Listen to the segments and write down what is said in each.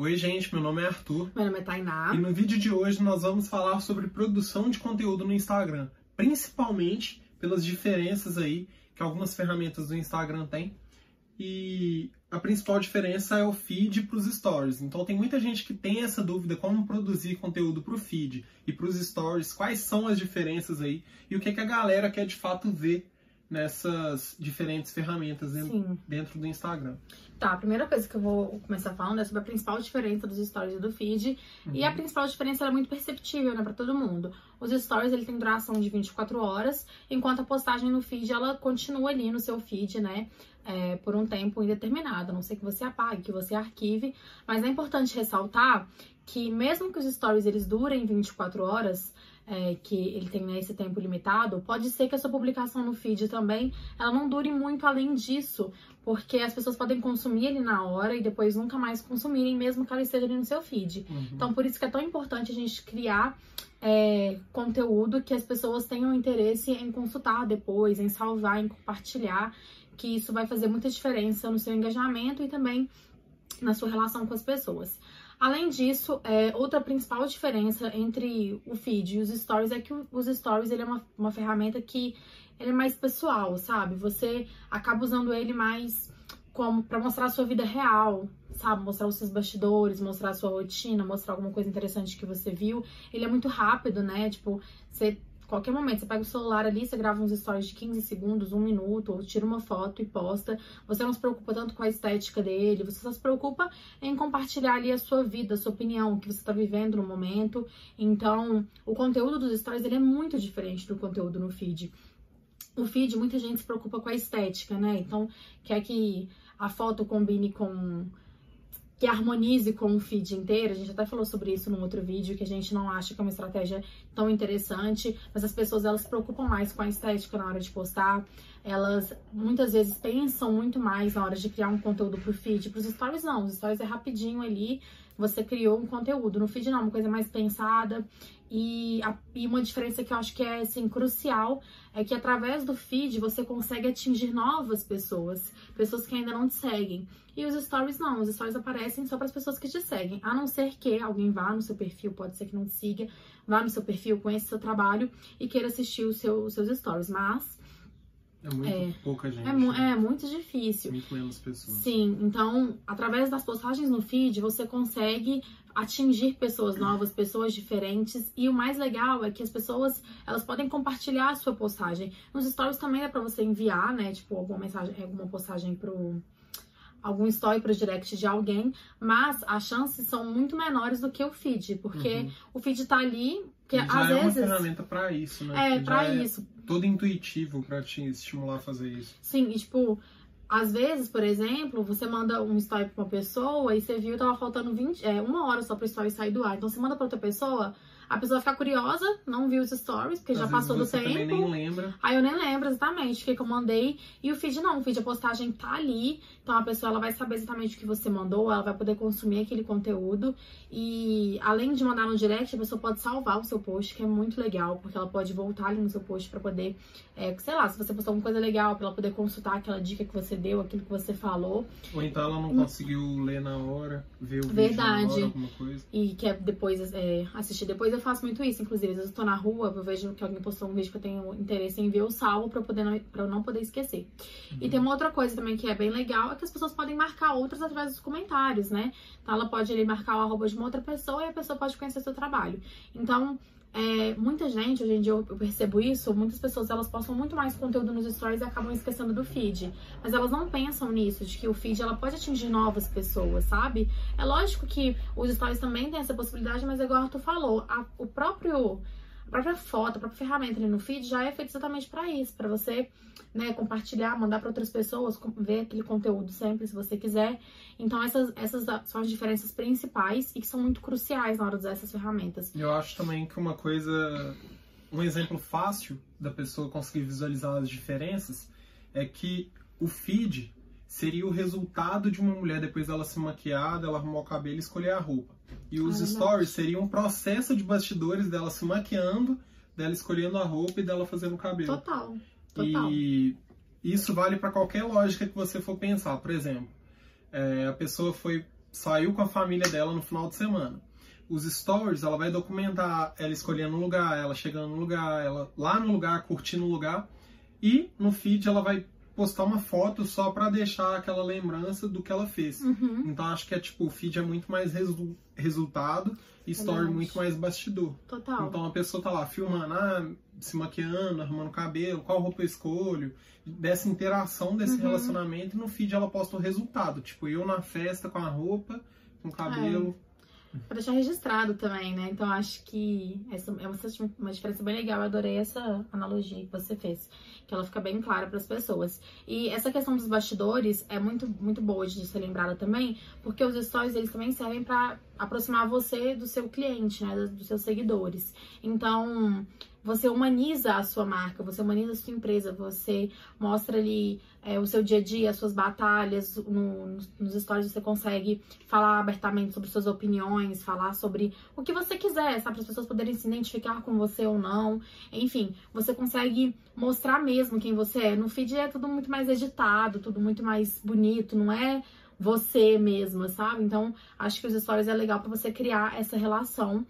Oi, gente, meu nome é Arthur. Meu nome é Tainá. E no vídeo de hoje nós vamos falar sobre produção de conteúdo no Instagram, principalmente pelas diferenças aí que algumas ferramentas do Instagram têm. E a principal diferença é o feed para os stories. Então tem muita gente que tem essa dúvida como produzir conteúdo para o feed e para os stories, quais são as diferenças aí e o que, que a galera quer de fato ver nessas diferentes ferramentas dentro, dentro, do Instagram. Tá, a primeira coisa que eu vou começar falando é sobre a principal diferença dos stories e do feed. Uhum. E a principal diferença é muito perceptível, né, para todo mundo. Os stories, ele tem duração de 24 horas, enquanto a postagem no feed, ela continua ali no seu feed, né, é, por um tempo indeterminado. A não sei que você apague, que você arquive, mas é importante ressaltar que mesmo que os stories eles durem 24 horas, é, que ele tem esse tempo limitado, pode ser que a sua publicação no feed também ela não dure muito além disso, porque as pessoas podem consumir ele na hora e depois nunca mais consumirem, mesmo que ela esteja ali no seu feed. Uhum. Então, por isso que é tão importante a gente criar é, conteúdo que as pessoas tenham interesse em consultar depois, em salvar, em compartilhar, que isso vai fazer muita diferença no seu engajamento e também na sua relação com as pessoas. Além disso, é, outra principal diferença entre o feed e os stories é que os stories ele é uma, uma ferramenta que ele é mais pessoal, sabe? Você acaba usando ele mais como para mostrar a sua vida real, sabe? Mostrar os seus bastidores, mostrar a sua rotina, mostrar alguma coisa interessante que você viu. Ele é muito rápido, né? Tipo, você qualquer momento, você pega o celular ali, você grava uns stories de 15 segundos, um minuto, ou tira uma foto e posta. Você não se preocupa tanto com a estética dele, você só se preocupa em compartilhar ali a sua vida, a sua opinião, o que você está vivendo no momento. Então, o conteúdo dos stories ele é muito diferente do conteúdo no feed. No feed, muita gente se preocupa com a estética, né? Então, quer que a foto combine com que harmonize com o feed inteiro. A gente até falou sobre isso num outro vídeo, que a gente não acha que é uma estratégia tão interessante, mas as pessoas elas se preocupam mais com a estética na hora de postar. Elas muitas vezes pensam muito mais na hora de criar um conteúdo pro feed. Pros stories não, os stories é rapidinho ali, você criou um conteúdo. No feed não, uma coisa mais pensada. E, a, e, uma diferença que eu acho que é assim, crucial é que através do feed você consegue atingir novas pessoas, pessoas que ainda não te seguem. E os stories não, os stories aparecem só para as pessoas que te seguem, a não ser que alguém vá no seu perfil, pode ser que não te siga, vá no seu perfil, conheça seu trabalho e queira assistir seu, os seus stories. Mas é muito é, pouca gente. É, né? é, muito difícil. Muito menos pessoas. Sim, então, através das postagens no feed, você consegue atingir pessoas novas, pessoas diferentes. E o mais legal é que as pessoas, elas podem compartilhar a sua postagem. Nos stories também é para você enviar, né? Tipo, alguma mensagem, alguma postagem pro algum story pro direct de alguém, mas as chances são muito menores do que o feed, porque uhum. o feed tá ali, que às é vezes uma ferramenta para isso, né? É, para é isso. Todo intuitivo para te estimular a fazer isso. Sim, e tipo, às vezes, por exemplo, você manda um story pra uma pessoa e você viu que tava faltando 20, é, uma hora só pro story sair do ar. Então você manda pra outra pessoa, a pessoa fica curiosa, não viu os stories, porque Às já passou do tempo. Também nem lembra. Aí eu nem lembro exatamente o que, que eu mandei. E o feed não, o feed a postagem tá ali. Então a pessoa ela vai saber exatamente o que você mandou, ela vai poder consumir aquele conteúdo. E além de mandar no direct, a pessoa pode salvar o seu post, que é muito legal, porque ela pode voltar ali no seu post para poder, é, sei lá, se você postou alguma coisa legal, pra ela poder consultar aquela dica que você deu, aquilo que você falou. Ou então ela não conseguiu ler na hora, ver o Verdade. vídeo na hora, alguma coisa. E quer depois é, assistir depois eu faço muito isso, inclusive. Às vezes eu tô na rua, eu vejo que alguém postou um vídeo que eu tenho interesse em ver, eu salvo pra, poder não, pra eu não poder esquecer. Uhum. E tem uma outra coisa também que é bem legal, é que as pessoas podem marcar outras através dos comentários, né? Então ela pode ali marcar o arroba de uma outra pessoa e a pessoa pode conhecer seu trabalho. Então, é, muita gente, hoje em dia eu, percebo isso, muitas pessoas elas postam muito mais conteúdo nos stories e acabam esquecendo do feed. Mas elas não pensam nisso, de que o feed ela pode atingir novas pessoas, sabe? É lógico que os stories também têm essa possibilidade, mas igual o tu falou, a, o próprio a própria foto, a própria ferramenta ali no feed já é feita exatamente para isso, para você, né, compartilhar, mandar para outras pessoas, ver aquele conteúdo sempre, se você quiser. Então essas, essas são as diferenças principais e que são muito cruciais na hora de usar essas ferramentas. Eu acho também que uma coisa, um exemplo fácil da pessoa conseguir visualizar as diferenças é que o feed seria o resultado de uma mulher depois dela se maquiar, dela arrumar o cabelo e escolher a roupa. E os stories seriam um processo de bastidores dela se maquiando, dela escolhendo a roupa e dela fazendo o cabelo. Total. Total. E isso vale para qualquer lógica que você for pensar. Por exemplo, é, a pessoa foi saiu com a família dela no final de semana. Os stories, ela vai documentar ela escolhendo um lugar, ela chegando no lugar, ela lá no lugar, curtindo o lugar. E no feed ela vai postar uma foto só para deixar aquela lembrança do que ela fez. Uhum. Então acho que é tipo, o feed é muito mais resu resultado e story muito mais bastidor. Total. Então a pessoa tá lá filmando, ah, se maquiando, arrumando o cabelo, qual roupa eu escolho, dessa interação desse Uhum. relacionamento e no feed ela posta o resultado. Tipo, eu na festa com a roupa, com o cabelo. Pra deixar registrado também, né? Então acho que essa é uma, uma diferença bem legal. Eu adorei essa analogia que você fez. Que ela fica bem clara para as pessoas. E essa questão dos bastidores é muito, muito boa de ser lembrada também, porque os stories eles também servem para aproximar você do seu cliente, né? Dos seus seguidores. Então, você humaniza a sua marca, você humaniza a sua empresa, você mostra ali é, o seu dia a dia, as suas batalhas. No, nos stories você consegue falar abertamente sobre suas opiniões, falar sobre o que você quiser, sabe? Para as pessoas poderem se identificar com você ou não. Enfim, você consegue mostrar mesmo quem você é. No feed é tudo muito mais editado, tudo muito mais bonito, não é você mesma, sabe? Então, acho que os stories é legal para você criar essa relação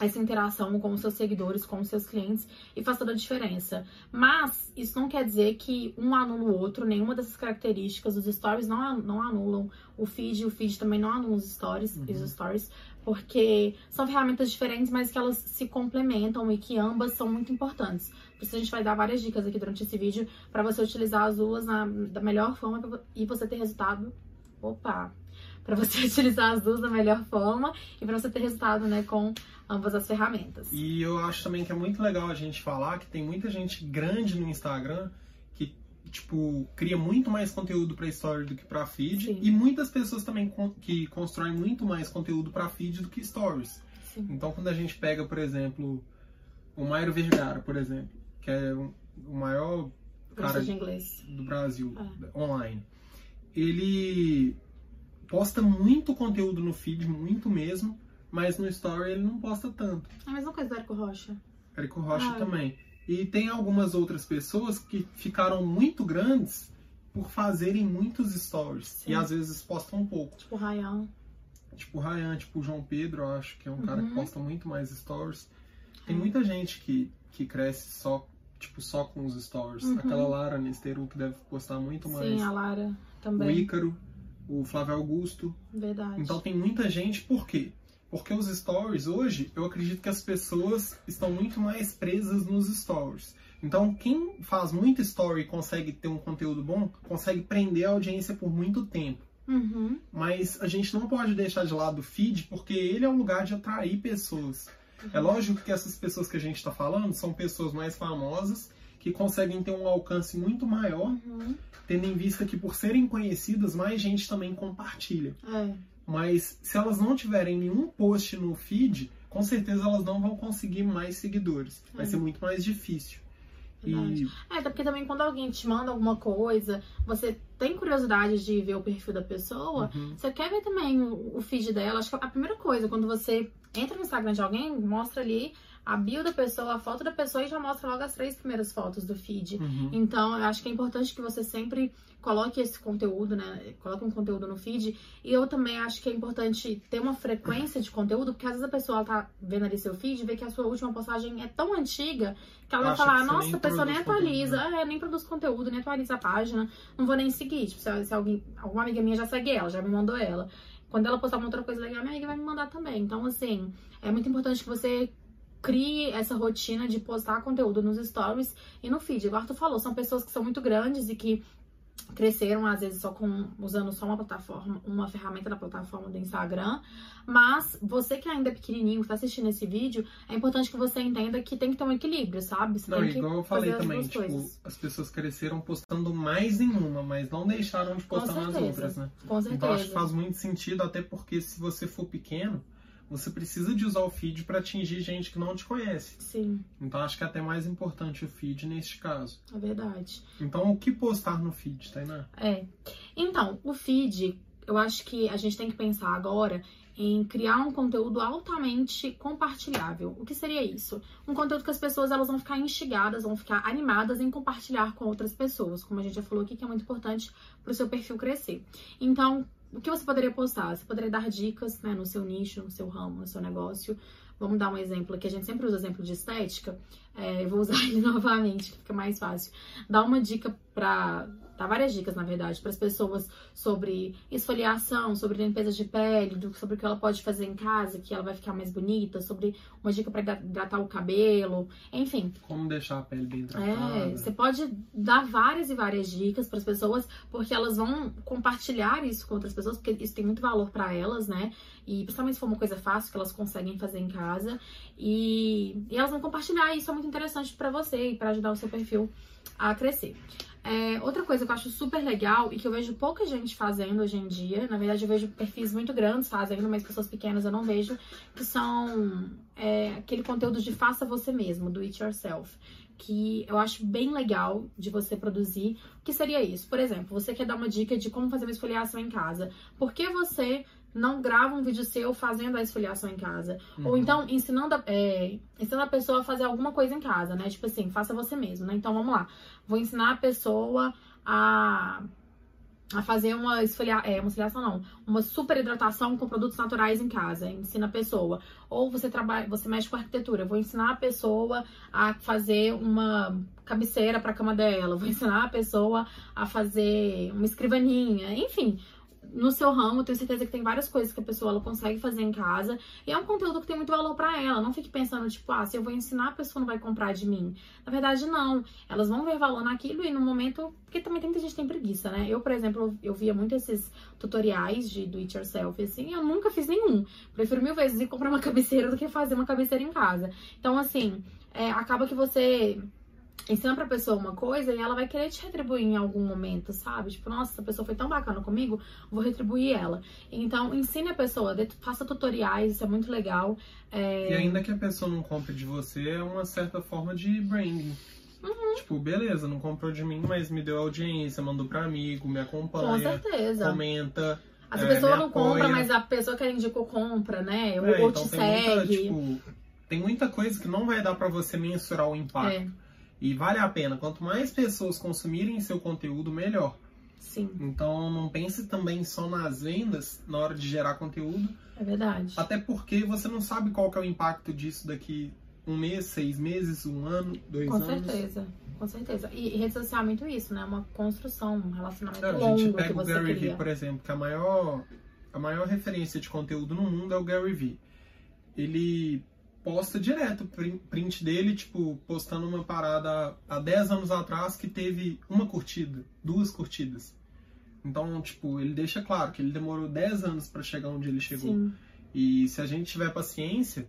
essa interação com os seus seguidores, com os seus clientes e faz toda a diferença. Mas isso não quer dizer que um anula o outro, nenhuma dessas características dos stories não, não anulam o feed, o feed também não anula os stories, Uhum. os stories, porque são ferramentas diferentes, mas que elas se complementam e que ambas são muito importantes. Por isso a gente vai dar várias dicas aqui durante esse vídeo para você utilizar as duas na, da melhor forma e você ter resultado. Opa! Para você utilizar as duas da melhor forma e para você ter resultado, né, com ambas as ferramentas. E eu acho também que é muito legal a gente falar que tem muita gente grande no Instagram que, tipo, cria muito mais conteúdo pra story do que pra feed. Sim. E muitas pessoas também que constroem muito mais conteúdo pra feed do que stories. Sim. Então, quando a gente pega, por exemplo, o Mairo Vergara, por exemplo, que é o maior cara Professor de inglês. do Brasil É. online, ele posta muito conteúdo no feed, muito mesmo, mas no story ele não posta tanto. É a mesma coisa do Érico Rocha. Érico Rocha Ah. também. E tem algumas outras pessoas que ficaram muito grandes por fazerem muitos stories. Sim. E às vezes postam um pouco. Tipo o Ryan. Tipo o Ryan, tipo o João Pedro, eu acho que é um cara que Uhum. posta muito mais stories. Tem É. muita gente que, que cresce só, tipo, só com os stories. Uhum. Aquela Lara Nesteru que deve postar muito mais. Sim, a Lara o também. Ícaro, o Flávio Augusto. Verdade. Então tem muita gente, por quê? Porque os stories hoje, eu acredito que as pessoas estão muito mais presas nos stories. Então, quem faz muito story e consegue ter um conteúdo bom, consegue prender a audiência por muito tempo. Uhum. Mas a gente não pode deixar de lado o feed, porque ele é um lugar de atrair pessoas. É lógico que essas pessoas que a gente está falando são pessoas mais famosas, que conseguem ter um alcance muito maior, Uhum. tendo em vista que por serem conhecidas, mais gente também compartilha. É. Mas se elas não tiverem nenhum post no feed, com certeza elas não vão conseguir mais seguidores. Vai ser muito mais difícil. Verdade. E É, até porque também quando alguém te manda alguma coisa, você tem curiosidade de ver o perfil da pessoa, Uhum. você quer ver também o, o feed dela. Acho que a primeira coisa, quando você entra no Instagram de alguém, mostra ali a bio da pessoa, a foto da pessoa e já mostra logo as três primeiras fotos do feed. Uhum. Então, eu acho que é importante que você sempre coloque esse conteúdo, né? Coloque um conteúdo no feed. E eu também acho que é importante ter uma frequência de conteúdo, porque às vezes a pessoa tá vendo ali seu feed e vê que a sua última postagem é tão antiga que ela vai falar, nossa, a pessoa nem atualiza, conteúdo, é, nem produz conteúdo, nem atualiza a página, não vou nem seguir. Tipo, se, se alguém, alguma amiga minha já segue ela, já me mandou ela. Quando ela postar uma outra coisa legal, minha amiga vai me mandar também. Então, assim, é muito importante que você crie essa rotina de postar conteúdo nos stories e no feed. Igual tu falou, são pessoas que são muito grandes e que cresceram às vezes só com usando só uma plataforma, uma ferramenta da plataforma do Instagram, mas você que ainda é pequenininho, que tá assistindo esse vídeo, é importante que você entenda que tem que ter um equilíbrio, sabe? Você Não, igual eu falei também, tipo, coisas. as pessoas cresceram postando mais em uma, mas não deixaram de postar nas certeza. outras, né? Com Então acho que certeza. faz muito sentido, até porque se você for pequeno, você precisa de usar o feed para atingir gente que não te conhece. Sim, Então acho que é até mais importante o feed neste caso. é verdade. Então o que postar no feed, Tainá? É. Então, o feed, eu acho que a gente tem que pensar agora em criar um conteúdo altamente compartilhável. O que seria isso? Um conteúdo que as pessoas elas vão ficar instigadas, vão ficar animadas em compartilhar com outras pessoas, como a gente já falou aqui, que é muito importante para o seu perfil crescer. Então, o que você poderia postar? Você poderia dar dicas, né, no seu nicho, no seu ramo, no seu negócio. Vamos dar um exemplo aqui, a gente sempre usa exemplo de estética. É, eu vou usar ele novamente, fica mais fácil. Dá uma dica para Dá várias dicas, na verdade, para as pessoas sobre esfoliação, sobre limpeza de pele, sobre o que ela pode fazer em casa, que ela vai ficar mais bonita, sobre uma dica para hidratar o cabelo, enfim. Como deixar a pele bem hidratada. É, você pode dar várias e várias dicas para as pessoas, porque elas vão compartilhar isso com outras pessoas, porque isso tem muito valor para elas, né? E principalmente se for uma coisa fácil que elas conseguem fazer em casa. E, e elas vão compartilhar, isso é muito interessante para você e para ajudar o seu perfil a crescer. É, outra coisa que eu acho super legal e que eu vejo pouca gente fazendo hoje em dia, na verdade eu vejo perfis muito grandes fazendo, mas pessoas pequenas eu não vejo, que são é, aquele conteúdo de faça você mesmo, do it yourself. Que eu acho bem legal de você produzir. O que seria isso? Por exemplo, você quer dar uma dica de como fazer uma esfoliação em casa. Por que você não grava um vídeo seu fazendo a esfoliação em casa. Uhum. Ou então ensinando a, é, ensinando a pessoa a fazer alguma coisa em casa, né? Tipo assim, faça você mesmo, né? Então vamos lá. Vou ensinar a pessoa a, a fazer uma esfoliação, é, uma esfoliação não, uma super hidratação com produtos naturais em casa. Ensina a pessoa. Ou você trabalha, você mexe com arquitetura. Vou ensinar a pessoa a fazer uma cabeceira para a cama dela. Vou ensinar a pessoa a fazer uma escrivaninha. Enfim, no seu ramo, tenho certeza que tem várias coisas que a pessoa ela consegue fazer em casa. E é um conteúdo que tem muito valor para ela. Não fique pensando, tipo, ah, se eu vou ensinar, a pessoa não vai comprar de mim. Na verdade, não. Elas vão ver valor naquilo e no momento. Porque também tem muita gente que tem preguiça, né? Eu, por exemplo, eu via muito esses tutoriais de do it yourself, assim, eu nunca fiz nenhum. Prefiro mil vezes ir comprar uma cabeceira do que fazer uma cabeceira em casa. Então, assim, é, acaba que você ensina pra pessoa uma coisa e ela vai querer te retribuir em algum momento, sabe? Tipo, nossa, essa pessoa foi tão bacana comigo, vou retribuir ela. Então, ensine a pessoa, faça tutoriais, isso é muito legal. É... E ainda que a pessoa não compre de você, é uma certa forma de branding. Uhum. Tipo, beleza, não comprou de mim, mas me deu audiência, mandou pra amigo, me acompanha. Com certeza. Comenta. As é, pessoa não apoia. compra, mas a pessoa que ela indicou compra, né? Ou, é, ou então te segue. Muita, tipo, tem muita coisa que não vai dar para você mensurar o impacto. É. E vale a pena. Quanto mais pessoas consumirem seu conteúdo, melhor. Sim. Então não pense também só nas vendas na hora de gerar conteúdo. É verdade. Até porque você não sabe qual que é o impacto disso daqui um mês, seis meses, um ano, dois com anos. Com certeza, com certeza. E rede social é muito isso, né? Uma construção, um relacionamento é, longo A gente pega o Gary. Vee, por exemplo, que a maior, a maior referência de conteúdo no mundo é o Gary Vee. Ele posta direto print dele, tipo, postando uma parada há 10 anos atrás que teve uma curtida, duas curtidas. Então, tipo, ele deixa claro que ele demorou 10 anos para chegar onde ele chegou. Sim. E se a gente tiver paciência,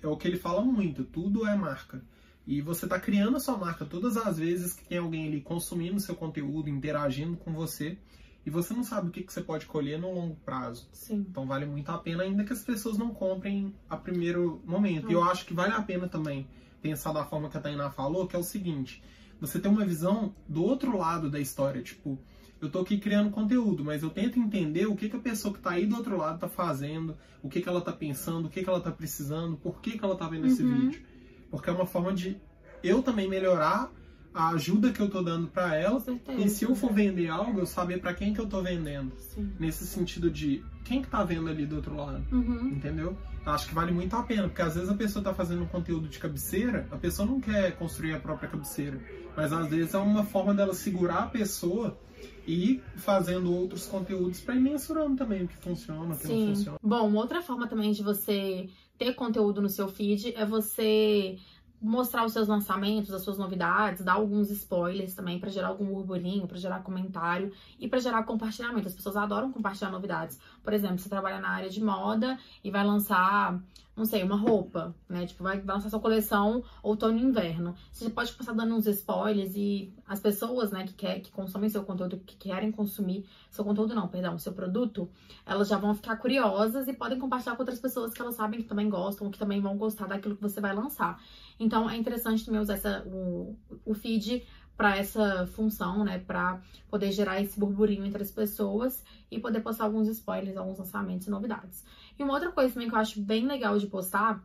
é o que ele fala muito, tudo é marca. E você está criando a sua marca todas as vezes que tem alguém ali consumindo seu conteúdo, interagindo com você e você não sabe o que, que você pode colher no longo prazo. Sim. Então vale muito a pena, ainda que as pessoas não comprem a primeiro momento. E eu acho que vale a pena também pensar da forma que a Tainá falou, que é o seguinte: você tem uma visão do outro lado da história. Tipo, eu tô aqui criando conteúdo, mas eu tento entender o que, que a pessoa que tá aí do outro lado tá fazendo, o que, que ela tá pensando, o que, que ela tá precisando, por que, que ela tá vendo uhum. esse vídeo. Porque é uma forma de eu também melhorar a ajuda que eu tô dando para ela e se eu for vender algo, eu saber para quem que eu tô vendendo. Sim. Nesse sentido de quem que tá vendo ali do outro lado, uhum. entendeu? Acho que vale muito a pena, porque às vezes a pessoa tá fazendo um conteúdo de cabeceira, a pessoa não quer construir a própria cabeceira, mas às vezes é uma forma dela segurar a pessoa e ir fazendo outros conteúdos para ir mensurando também o que funciona, o que Sim. não funciona. Bom, outra forma também de você ter conteúdo no seu feed é você mostrar os seus lançamentos, as suas novidades, dar alguns spoilers também para gerar algum burburinho, para gerar comentário e para gerar compartilhamento. As pessoas adoram compartilhar novidades. Por exemplo, você trabalha na área de moda e vai lançar, não sei, uma roupa, né? Tipo, vai lançar sua coleção outono e inverno. Você pode passar dando uns spoilers e as pessoas, né, que quer, que consomem seu conteúdo, que querem consumir seu conteúdo não, perdão, seu produto, elas já vão ficar curiosas e podem compartilhar com outras pessoas que elas sabem que também gostam, que também vão gostar daquilo que você vai lançar. Então é interessante também usar essa, o, o feed para essa função, né, para poder gerar esse burburinho entre as pessoas e poder postar alguns spoilers, alguns lançamentos e novidades. E uma outra coisa também que eu acho bem legal de postar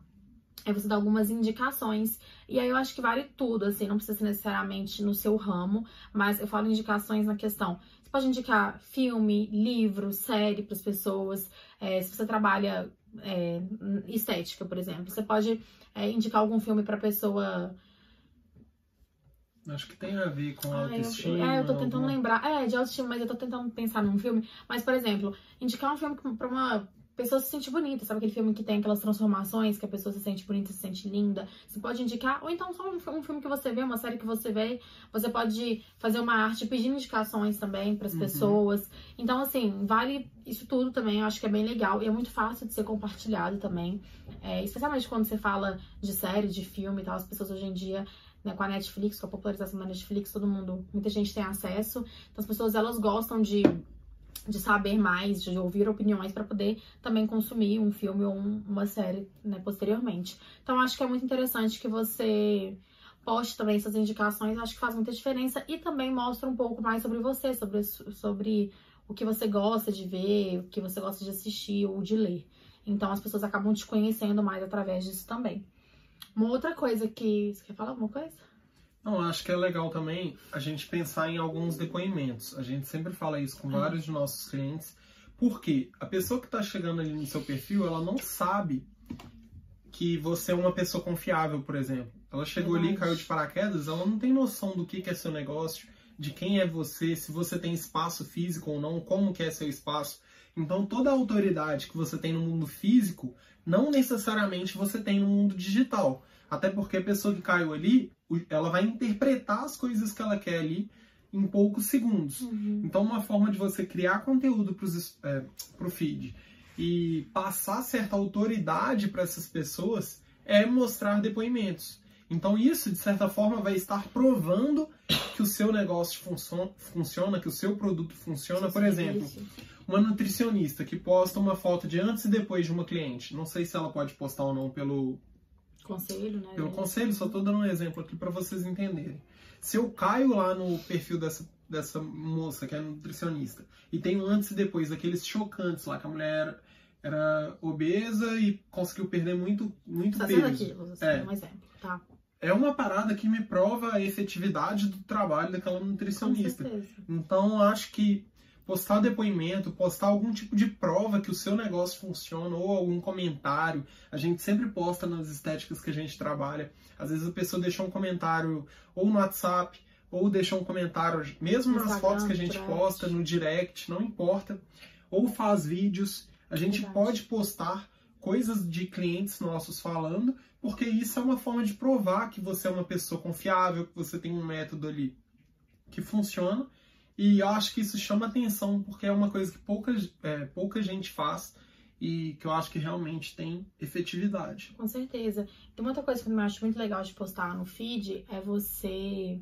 é você dar algumas indicações. E aí eu acho que vale tudo, assim, não precisa ser necessariamente no seu ramo, mas eu falo indicações na questão pode indicar filme, livro, série para as pessoas. É, se você trabalha é, estética, por exemplo, você pode é, indicar algum filme para pessoa. Acho que tem a ver com autoestima. Eu, é, eu tô tentando alguma... lembrar. É, de autoestima, mas eu tô tentando pensar num filme. Mas, por exemplo, indicar um filme pra uma pessoa se sente bonita, sabe aquele filme que tem aquelas transformações, que a pessoa se sente bonita, se sente linda? Você pode indicar, ou então só um, um filme que você vê, uma série que você vê, você pode fazer uma arte pedindo indicações também para as uhum. pessoas. Então, assim, vale isso tudo também, eu acho que é bem legal e é muito fácil de ser compartilhado também. É, especialmente quando você fala de série, de filme e tal, as pessoas hoje em dia né, com a Netflix, com a popularização da Netflix, todo mundo, muita gente tem acesso. Então as pessoas elas gostam de de saber mais, de ouvir opiniões para poder também consumir um filme ou um, uma série né, posteriormente. Então acho que é muito interessante que você poste também essas indicações, acho que faz muita diferença e também mostra um pouco mais sobre você, sobre, sobre o que você gosta de ver, o que você gosta de assistir ou de ler. Então as pessoas acabam te conhecendo mais através disso também. Uma outra coisa que. Você quer falar alguma coisa? Não, acho que é legal também a gente pensar em alguns depoimentos. A gente sempre fala isso com vários de nossos clientes. Porque a pessoa que está chegando ali no seu perfil, ela não sabe que você é uma pessoa confiável, por exemplo. Ela chegou Verdade. ali, caiu de paraquedas, ela não tem noção do que é seu negócio, de quem é você, se você tem espaço físico ou não, como que é seu espaço. Então toda a autoridade que você tem no mundo físico, não necessariamente você tem no mundo digital. Até porque a pessoa que caiu ali, ela vai interpretar as coisas que ela quer ali em poucos segundos. Uhum. Então, uma forma de você criar conteúdo para é, o feed e passar certa autoridade para essas pessoas é mostrar depoimentos. Então, isso, de certa forma, vai estar provando que o seu negócio funciona, que o seu produto funciona. Por exemplo, uma nutricionista que posta uma foto de antes e depois de uma cliente. Não sei se ela pode postar ou não pelo, Conselho, né? Pelo conselho, só estou dando um exemplo aqui para vocês entenderem. Se eu caio lá no perfil dessa, dessa moça que é nutricionista e tem um antes e depois, aqueles chocantes lá, que a mulher era obesa e conseguiu perder muito, muito tá peso. Aqui, é. um exemplo, tá? É uma parada que me prova a efetividade do trabalho daquela nutricionista. Então, acho que postar depoimento, postar algum tipo de prova que o seu negócio funciona ou algum comentário. A gente sempre posta nas estéticas que a gente trabalha. Às vezes a pessoa deixa um comentário ou no WhatsApp ou deixa um comentário mesmo nas fotos que a gente posta no direct, não importa. Ou faz vídeos. A gente Verdade. pode postar coisas de clientes nossos falando, porque isso é uma forma de provar que você é uma pessoa confiável, que você tem um método ali que funciona e eu acho que isso chama atenção porque é uma coisa que pouca, é, pouca gente faz e que eu acho que realmente tem efetividade. Com certeza. Uma outra coisa que eu acho muito legal de postar no feed é você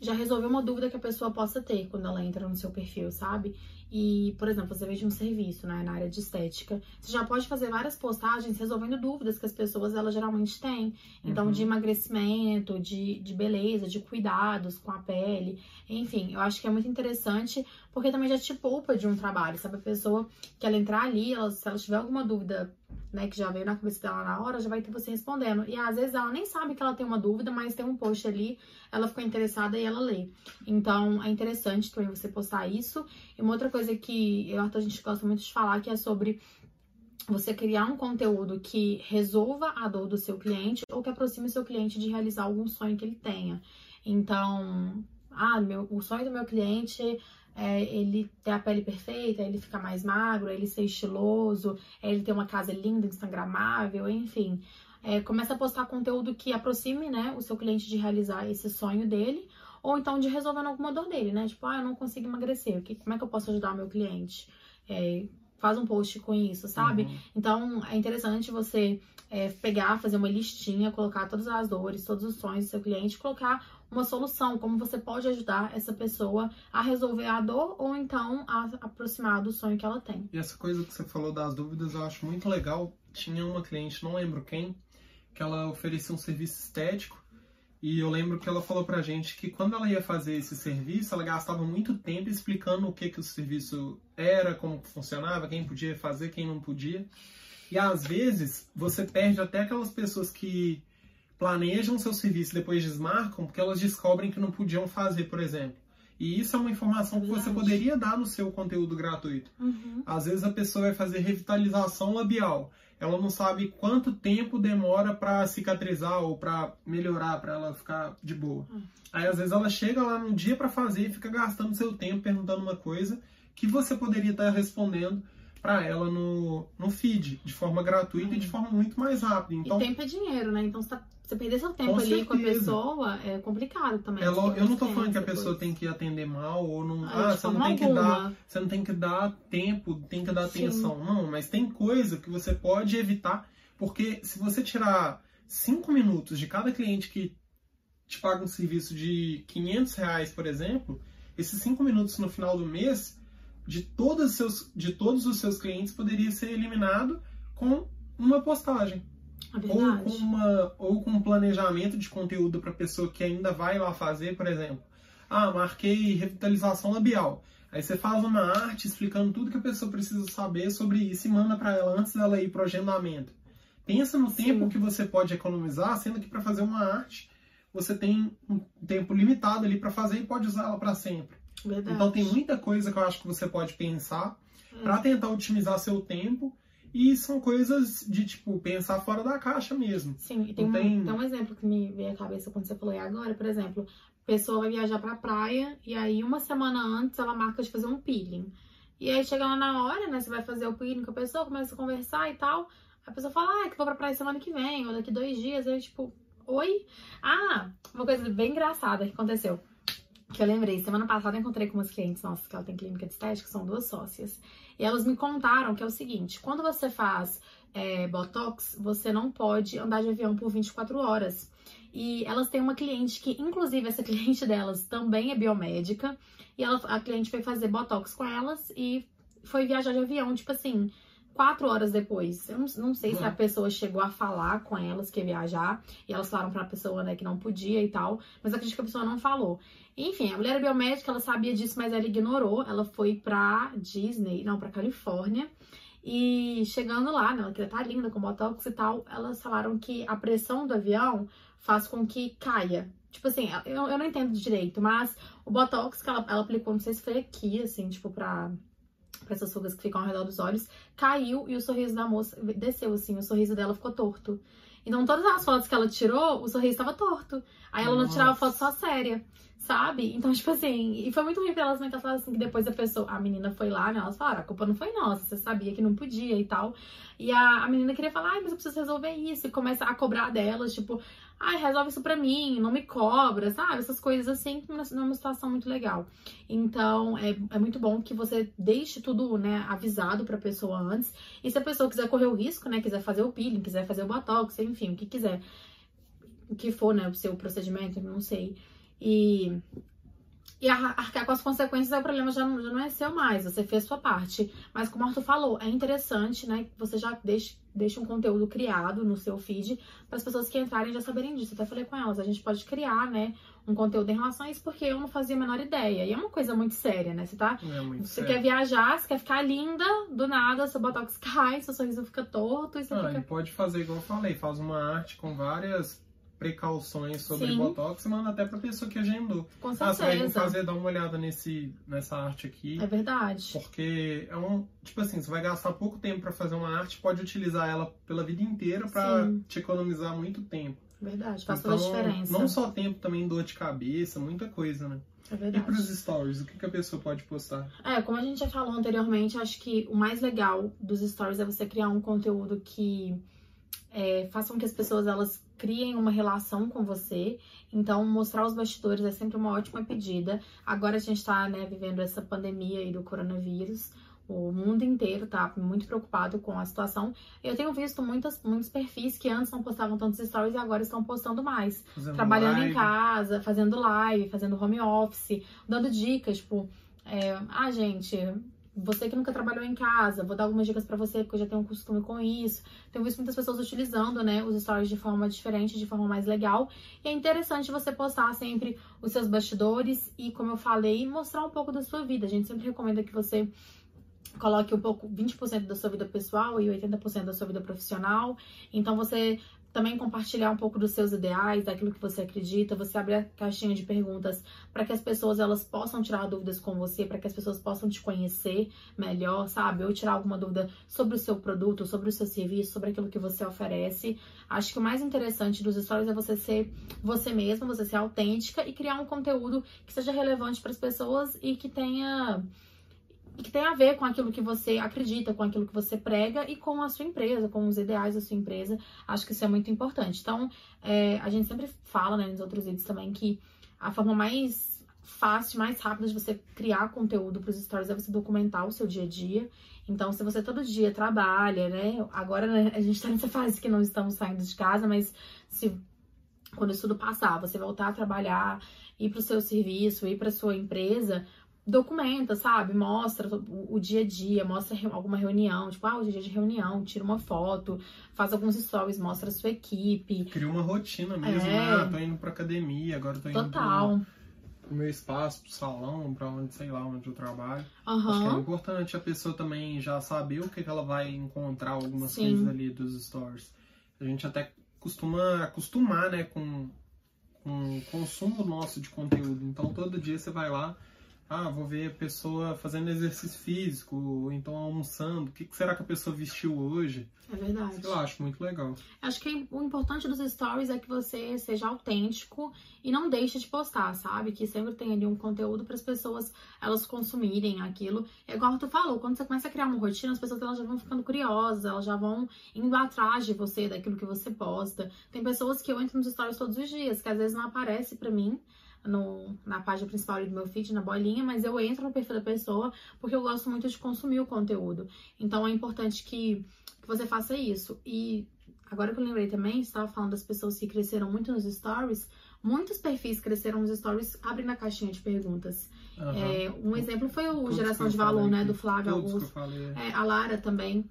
já resolver uma dúvida que a pessoa possa ter quando ela entra no seu perfil, sabe? E, por exemplo, você vende um serviço né, na área de estética, você já pode fazer várias postagens resolvendo dúvidas que as pessoas elas geralmente têm. Então, uhum. de emagrecimento, de, de beleza, de cuidados com a pele, enfim, eu acho que é muito interessante porque também já te poupa de um trabalho, sabe? A pessoa que ela entrar ali, ela, se ela tiver alguma dúvida né, que já veio na cabeça dela na hora, já vai ter você respondendo. E às vezes ela nem sabe que ela tem uma dúvida, mas tem um post ali, ela ficou interessada e ela lê. Então é interessante também você postar isso. E uma outra coisa que eu a gente gosta muito de falar que é sobre você criar um conteúdo que resolva a dor do seu cliente ou que aproxime o seu cliente de realizar algum sonho que ele tenha. Então, ah, meu, o sonho do meu cliente é ele ter a pele perfeita, ele ficar mais magro, ele ser estiloso, ele ter uma casa linda, instagramável, enfim. É, começa a postar conteúdo que aproxime, né, o seu cliente de realizar esse sonho dele, ou então de resolver alguma dor dele, né? Tipo, ah, eu não consigo emagrecer, que, como é que eu posso ajudar o meu cliente? É, faz um post com isso, sabe? Uhum. Então é interessante você é, pegar, fazer uma listinha, colocar todas as dores, todos os sonhos do seu cliente, colocar uma solução, como você pode ajudar essa pessoa a resolver a dor ou então a aproximar do sonho que ela tem. E essa coisa que você falou das dúvidas eu acho muito legal. Tinha uma cliente, não lembro quem, que ela oferecia um serviço estético e eu lembro que ela falou pra gente que quando ela ia fazer esse serviço, ela gastava muito tempo explicando o que, que o serviço era, como funcionava, quem podia fazer, quem não podia. E às vezes você perde até aquelas pessoas que planejam seu serviço e depois desmarcam porque elas descobrem que não podiam fazer, por exemplo. E isso é uma informação que você poderia dar no seu conteúdo gratuito. Uhum. Às vezes a pessoa vai fazer revitalização labial. Ela não sabe quanto tempo demora pra cicatrizar ou pra melhorar, pra ela ficar de boa. Hum. Aí às vezes ela chega lá no dia pra fazer e fica gastando seu tempo perguntando uma coisa que você poderia estar respondendo pra ela no, no feed, de forma gratuita e de forma muito mais rápida. Então, e tempo é dinheiro, né? Então, você, tá- você perder seu tempo Com ali com a certeza. pessoa é complicado também. é lo- eu não tô falando que a pessoa depois. tem que atender mal ou não. Ah, Ah, você não tem que dar alguma. Você não tem que dar tempo, tem que dar Sim. atenção. Não, mas tem coisa que você pode evitar, porque se você tirar cinco minutos de cada cliente que te paga um serviço de 500 reais, por exemplo, esses cinco minutos no final do mês, de, todos os seus, de todos os seus clientes, poderia ser eliminado com uma postagem. É Ou com, uma, ou com um planejamento de conteúdo para a pessoa que ainda vai lá fazer, por exemplo. Ah, marquei revitalização labial. Aí você faz uma arte explicando tudo que a pessoa precisa saber sobre isso e manda para ela antes dela ir pro agendamento. Pensa no Sim. tempo que você pode economizar, sendo que para fazer uma arte você tem um tempo limitado ali para fazer e pode usar ela para sempre. Verdade. Então tem muita coisa que eu acho que você pode pensar É. para tentar otimizar seu tempo e são coisas de tipo pensar fora da caixa mesmo. Sim, e tem, um, tem- tem um exemplo que me veio à cabeça quando você falou aí agora, por exemplo, a pessoa vai viajar pra praia e aí uma semana antes ela marca de fazer um peeling. E aí chega lá na hora, né, você vai fazer o peeling com a pessoa, começa a conversar e tal, a pessoa fala, ah, que vou pra praia semana que vem, ou daqui dois dias, aí tipo, oi? Ah, uma coisa bem engraçada que aconteceu. Que eu lembrei, semana passada eu encontrei com umas clientes nossas que ela tem clínica de estética, são duas sócias. E elas me contaram que é o seguinte: quando você faz é, Botox, você não pode andar de avião por 24 horas. E elas têm uma cliente que, inclusive, essa cliente delas também é biomédica. E ela, a cliente foi fazer Botox com elas e foi viajar de avião, tipo assim, quatro horas depois. Eu não, não sei se a Uhum. pessoa chegou a falar com elas que ia viajar. E elas falaram pra pessoa, né, que não podia e tal. Mas acredito que a pessoa não falou. Enfim, a mulher é biomédica, ela sabia disso, mas ela ignorou. Ela foi pra Disney, não, pra Califórnia. E chegando lá, né, ela queria estar linda com botox e tal, elas falaram que a pressão do avião faz com que caia. Tipo assim, eu, eu não entendo direito, mas o botox que ela, ela aplicou, não sei se foi aqui, assim, tipo, pra essas rugas que ficam ao redor dos olhos, caiu e o sorriso da moça desceu, assim, o sorriso dela ficou torto. Então, todas as fotos que ela tirou, o sorriso estava torto. Aí ela não tirava Nossa. foto só séria, sabe? Então, tipo assim, e foi muito ruim pra elas, né? Que elas falaram assim, que depois a pessoa, a menina foi lá, né? Elas falaram, a culpa não foi nossa, você sabia que não podia e tal. E a, a menina queria falar, ai, mas eu preciso resolver isso. E começa a cobrar delas, tipo, ai, resolve isso pra mim, não me cobra, sabe? Essas coisas assim, não é uma situação muito legal. Então, é, é muito bom que você deixe tudo, né, avisado pra pessoa antes. E se a pessoa quiser correr o risco, né, quiser fazer o peeling, quiser fazer o botox, enfim, o que quiser, o que for, né, o seu procedimento, não sei. E, e ar- arcar com as consequências, aí o problema já não, já não é seu mais, você fez sua parte. Mas como o Arthur falou, é interessante, né, que você já deixe, deixe um conteúdo criado no seu feed para as pessoas que entrarem já saberem disso. Eu até falei com elas, a gente pode criar, né, um conteúdo em relação a isso, porque eu não fazia a menor ideia. E é uma coisa muito séria, né, você tá É muito você sério. quer viajar, você quer ficar linda, do nada, seu botox cai, seu sorriso fica torto e você Ah, fica. pode fazer igual eu falei, faz uma arte com várias precauções sobre Sim. Botox e manda até pra pessoa que agendou. Com Ah, você vai certeza. fazer, dá uma olhada nesse, nessa arte aqui. É verdade. Porque é um. Tipo assim, você vai gastar pouco tempo pra fazer uma arte, pode utilizar ela pela vida inteira pra Sim. te economizar muito tempo. Verdade. Faz Então, toda a diferença. Não só tempo, também dor de cabeça, muita coisa, né? É E verdade. pros stories, o que, que a pessoa pode postar? É, como a gente já falou anteriormente, acho que o mais legal dos stories é você criar um conteúdo que é, faça com que as pessoas elas criem uma relação com você. Então, mostrar os bastidores é sempre uma ótima pedida. Agora a gente tá, né, vivendo essa pandemia aí do coronavírus. O mundo inteiro tá muito preocupado com a situação. Eu tenho visto muitas, muitos perfis que antes não postavam tantos stories e agora estão postando mais Fazendo trabalhando em live? casa, fazendo live, fazendo home office, dando dicas, tipo, é, ah, gente, você que nunca trabalhou em casa, vou dar algumas dicas pra você, porque eu já tenho um costume com isso. Tenho visto muitas pessoas utilizando, né, os stories de forma diferente, de forma mais legal. E é interessante você postar sempre os seus bastidores e, como eu falei, mostrar um pouco da sua vida. A gente sempre recomenda que você coloque um pouco 20% da sua vida pessoal e 80% da sua vida profissional. Então você também compartilhar um pouco dos seus ideais, daquilo que você acredita, você abrir a caixinha de perguntas para que as pessoas elas possam tirar dúvidas com você, para que as pessoas possam te conhecer melhor, sabe? Ou tirar alguma dúvida sobre o seu produto, sobre o seu serviço, sobre aquilo que você oferece. Acho que o mais interessante dos stories é você ser você mesma, você ser autêntica e criar um conteúdo que seja relevante para as pessoas e que tenha que tem a ver com aquilo que você acredita, com aquilo que você prega e com a sua empresa, com os ideais da sua empresa. Acho que isso é muito importante. Então, é, a gente sempre fala, né, nos outros vídeos também, que a forma mais fácil, mais rápida de você criar conteúdo para os stories é você documentar o seu dia a dia. Então, se você todo dia trabalha, né? Agora né, a gente está nessa fase que não estamos saindo de casa, mas se quando isso tudo passar, você voltar a trabalhar, ir para o seu serviço, ir para sua empresa, documenta, sabe? Mostra o, dia a dia, mostra alguma reunião, tipo, ah, hoje é dia de reunião, tira uma foto, faz alguns stories, mostra a sua equipe. Cria uma rotina mesmo, é... né? Ah, tô indo pra academia, agora tô indo Total. Pro, pro meu espaço, pro salão, pra onde, sei lá, onde eu trabalho. Uhum. Acho que é importante a pessoa também já saber o que, que ela vai encontrar, algumas Sim. coisas ali dos stories. A gente até costuma acostumar, né, com, com o consumo nosso de conteúdo. Então todo dia você vai lá ah, vou ver a pessoa fazendo exercício físico, ou então almoçando. O que será que a pessoa vestiu hoje? É verdade. Eu acho muito legal. Acho que o importante dos stories é que você seja autêntico e não deixe de postar, sabe? Que sempre tem ali um conteúdo para as pessoas elas consumirem aquilo. É igual tu falou, quando você começa a criar uma rotina, as pessoas elas já vão ficando curiosas, elas já vão indo atrás de você, daquilo que você posta. Tem pessoas que eu entro nos stories todos os dias, que às vezes não aparece para mim no, na página principal do meu feed, na bolinha, mas eu entro no perfil da pessoa porque eu gosto muito de consumir o conteúdo. Então é importante que, que você faça isso. E agora que eu lembrei também, estava falando das pessoas que cresceram muito nos stories, muitos perfis cresceram nos stories abrindo a caixinha de perguntas. Uhum. É, um exemplo foi o Todos Geração de Valor, né, do Flávio Augusto. É, a Lara também.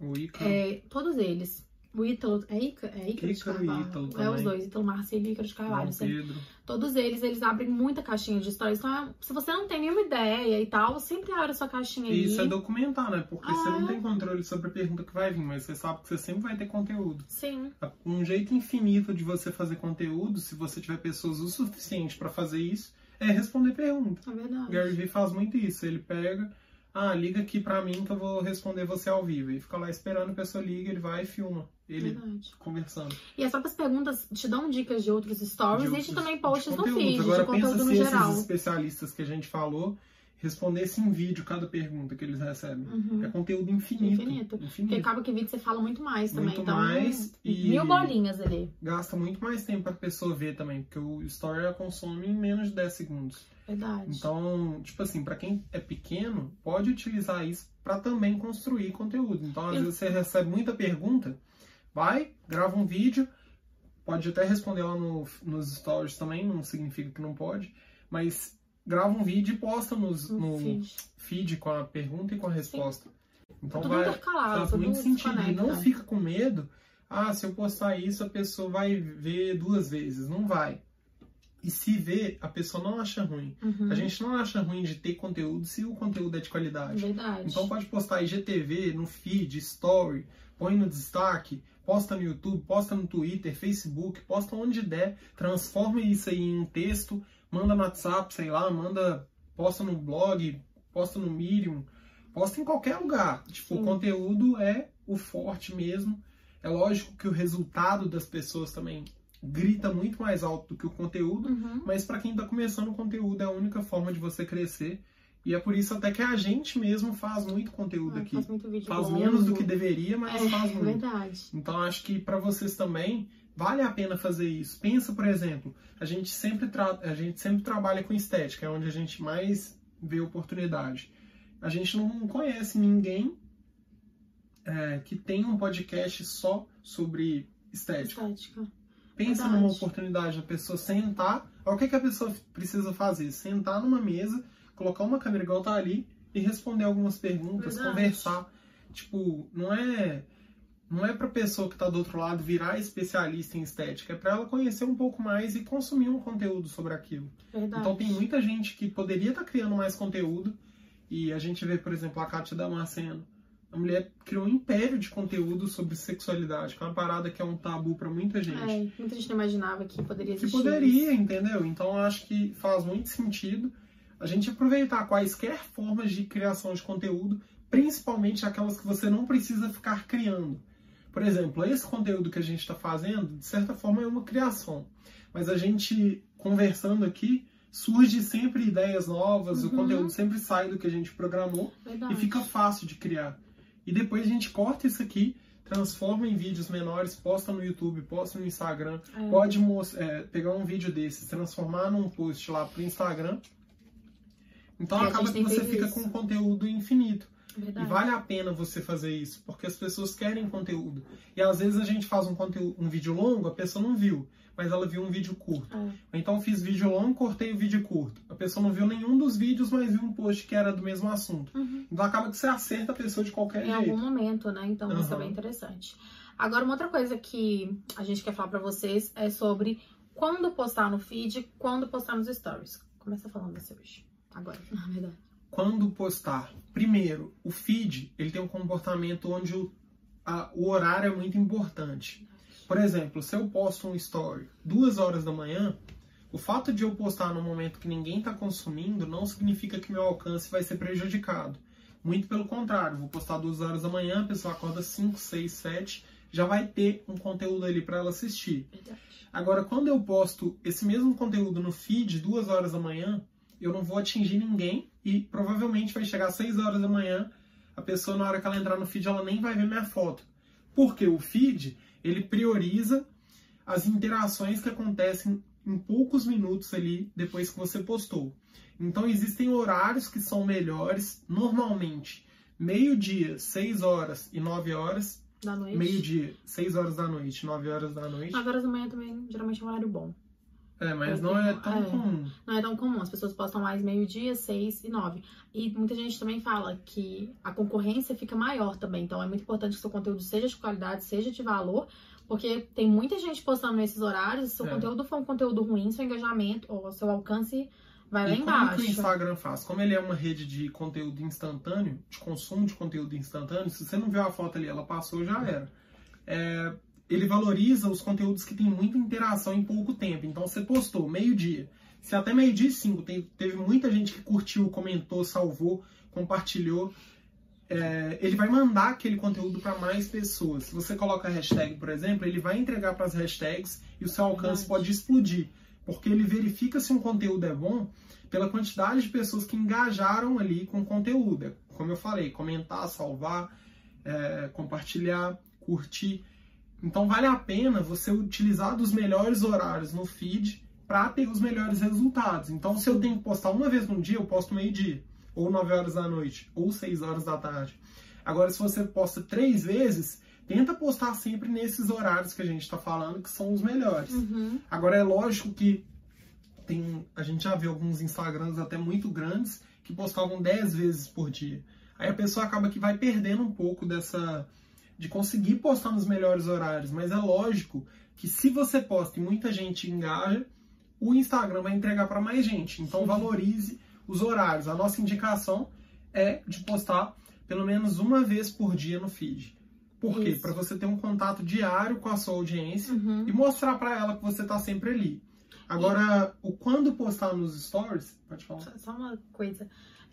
O Ica. É, todos eles. O Ítalo, é é Ícaro de Carvalho. Ítalo é os dois, Ítalo Marcelo e Ícaro de Carvalho. Pedro. Todos eles, eles abrem muita caixinha de histórias. Então, se você não tem nenhuma ideia e tal, sempre abre a sua caixinha e Isso é documentar, né? Porque ah. você não tem controle sobre a pergunta que vai vir, mas você sabe que você sempre vai ter conteúdo. Sim. Um jeito infinito de você fazer conteúdo, se você tiver pessoas o suficiente para fazer isso, é responder pergunta. É verdade. Gary Vee faz muito isso. Ele pega ah, liga aqui pra mim que eu vou responder você ao vivo. E fica lá esperando, a pessoa liga, ele vai e filma. Ele Verdade. conversando. E as próprias perguntas te dão dicas de outros stories de e também posts no feed, Agora, de conteúdo pensa no se geral. esses especialistas que a gente falou respondesse em vídeo cada pergunta que eles recebem. Uhum. É conteúdo infinito, infinito. Infinito. Porque acaba que vídeo você fala muito mais também. Muito então, mais. E mil bolinhas ali. Gasta muito mais tempo pra pessoa ver também, porque o story consome em menos de 10 segundos. Verdade. Então, tipo assim, para quem é pequeno, pode utilizar isso para também construir conteúdo. Então, às Eu... vezes você recebe muita pergunta, vai, grava um vídeo, pode até responder lá no, nos stories também, não significa que não pode, mas grava um vídeo e posta nos, no feed. feed. com a pergunta e com a resposta. Sim. Então tudo vai faz muito sentido. E não fica com medo, ah, se eu postar isso, a pessoa vai ver duas vezes. Não vai. E se vê, a pessoa não acha ruim. Uhum. A gente não acha ruim de ter conteúdo se o conteúdo é de qualidade. Verdade. Então pode postar IGTV, no feed, story, põe no destaque, posta no YouTube, posta no Twitter, Facebook, posta onde der, transforma isso aí em um texto, manda no WhatsApp, sei lá, manda, posta no blog, posta no Medium, posta em qualquer lugar. Tipo, Sim. o conteúdo é o forte mesmo. É lógico que o resultado das pessoas também grita muito mais alto do que o conteúdo, uhum. mas para quem está começando o conteúdo é a única forma de você crescer. E é por isso até que a gente mesmo faz muito conteúdo ah, aqui. Faz, muito vídeo faz menos do que deveria, mas é, faz muito. Verdade. Então acho que para vocês também vale a pena fazer isso. Pensa, por exemplo, a gente sempre a gente sempre trabalha com estética, é onde a gente mais vê oportunidade. A gente não conhece ninguém é, que tenha um podcast só sobre estética. Estética. Pensa Verdade. numa oportunidade da pessoa sentar. O que, que a pessoa precisa fazer? Sentar numa mesa, colocar uma câmera igual tá ali e responder algumas perguntas, Verdade. conversar. Tipo, não é não é para pessoa que está do outro lado virar especialista em estética, é para ela conhecer um pouco mais e consumir um conteúdo sobre aquilo. Verdade. Então tem muita gente que poderia estar tá criando mais conteúdo E a gente vê, por exemplo, a Kátia Damasceno. A mulher criou um império de conteúdo sobre sexualidade, que é uma parada que é um tabu para muita gente. É, muita gente não imaginava que poderia Que existir. poderia, isso. entendeu? Então acho que faz muito sentido a gente aproveitar quaisquer formas de criação de conteúdo, principalmente aquelas que você não precisa ficar criando. Por exemplo, esse conteúdo que a gente está fazendo, de certa forma, é uma criação. Mas a gente, conversando aqui, surge sempre ideias novas, o Uhum. conteúdo sempre sai do que a gente programou Verdade. e fica fácil de criar. E depois a gente corta isso aqui, transforma em vídeos menores, posta no YouTube, posta no Instagram, É. pode é, pegar um vídeo desses, transformar num post lá pro Instagram. Então É, acaba que você fica isso. com um conteúdo infinito. Verdade. E vale a pena você fazer isso, porque as pessoas querem conteúdo. E às vezes a gente faz um, conteúdo, um vídeo longo, a pessoa não viu, mas ela viu um vídeo curto. Ou Então fiz vídeo longo, cortei o vídeo curto. A pessoa não viu nenhum dos vídeos, mas viu um post que era do mesmo assunto. Uhum. Então acaba que você acerta a pessoa de qualquer Em jeito. algum momento, né? Então isso é bem interessante. Agora, uma outra coisa que a gente quer falar pra vocês é sobre quando postar no feed, quando postar nos stories. Começa falando desse hoje. Agora, na verdade. Quando postar, primeiro, o feed ele tem um comportamento onde o, a- o horário é muito importante. Por exemplo, se eu posto um story duas horas da manhã, o fato de eu postar no momento que ninguém está consumindo não significa que meu alcance vai ser prejudicado. Muito pelo contrário, vou postar duas horas da manhã, a pessoa acorda 5, 6, 7, já vai ter um conteúdo ali para ela assistir. Agora, quando eu posto esse mesmo conteúdo no feed, duas horas da manhã, eu não vou atingir ninguém e provavelmente vai chegar às 6 horas da manhã, a pessoa, na hora que ela entrar no feed, ela nem vai ver minha foto. Porque o feed, ele prioriza as interações que acontecem em poucos minutos ali depois que você postou. Então, existem horários que são melhores, normalmente, meio-dia, 6 horas e 9 horas, Da noite. meio-dia, 6 horas da noite, 9 horas da noite. 9 horas da manhã também, geralmente é um horário bom. É, mas não é tão É. comum. Não é tão comum. As pessoas postam mais meio-dia, seis e nove. E muita gente também fala que a concorrência fica maior também. Então é muito importante que seu conteúdo seja de qualidade, seja de valor, porque tem muita gente postando nesses horários. Se seu É. conteúdo for um conteúdo ruim, seu engajamento ou seu alcance vai lá E como que o embaixo. Instagram faz? Como ele é uma rede de conteúdo instantâneo, de consumo de conteúdo instantâneo, se você não viu a foto ali, ela passou, já era. É, ele valoriza os conteúdos que têm muita interação em pouco tempo. Então você postou meio-dia. Se até meio-dia e cinco tem- teve muita gente que curtiu, comentou, salvou, compartilhou, é, ele vai mandar aquele conteúdo para mais pessoas. Se você coloca a hashtag, por exemplo, ele vai entregar para as hashtags e o seu alcance pode explodir. Porque ele verifica se um conteúdo é bom pela quantidade de pessoas que engajaram ali com o conteúdo. É, Como eu falei, comentar, salvar, é, compartilhar, curtir. Então vale a pena você utilizar dos melhores horários no feed para ter os melhores resultados. Então se eu tenho que postar uma vez no dia, eu posto meio-dia, ou 9 horas da noite, ou 6 horas da tarde. Agora se você posta três vezes, tenta postar sempre nesses horários que a gente está falando, que são os melhores. Uhum. Agora é lógico que tem, a gente já viu alguns Instagrams até muito grandes que postavam 10 vezes por dia. Aí a pessoa acaba que vai perdendo um pouco dessa de conseguir postar nos melhores horários, mas é lógico que se você posta e muita gente engaja, o Instagram vai entregar para mais gente. Então Sim. valorize os horários. A nossa indicação é de postar pelo menos uma vez por dia no feed. Por quê? Para você ter um contato diário com a sua audiência Uhum. e mostrar para ela que você tá sempre ali. Agora, o quando postar nos stories, pode falar. Só uma coisa.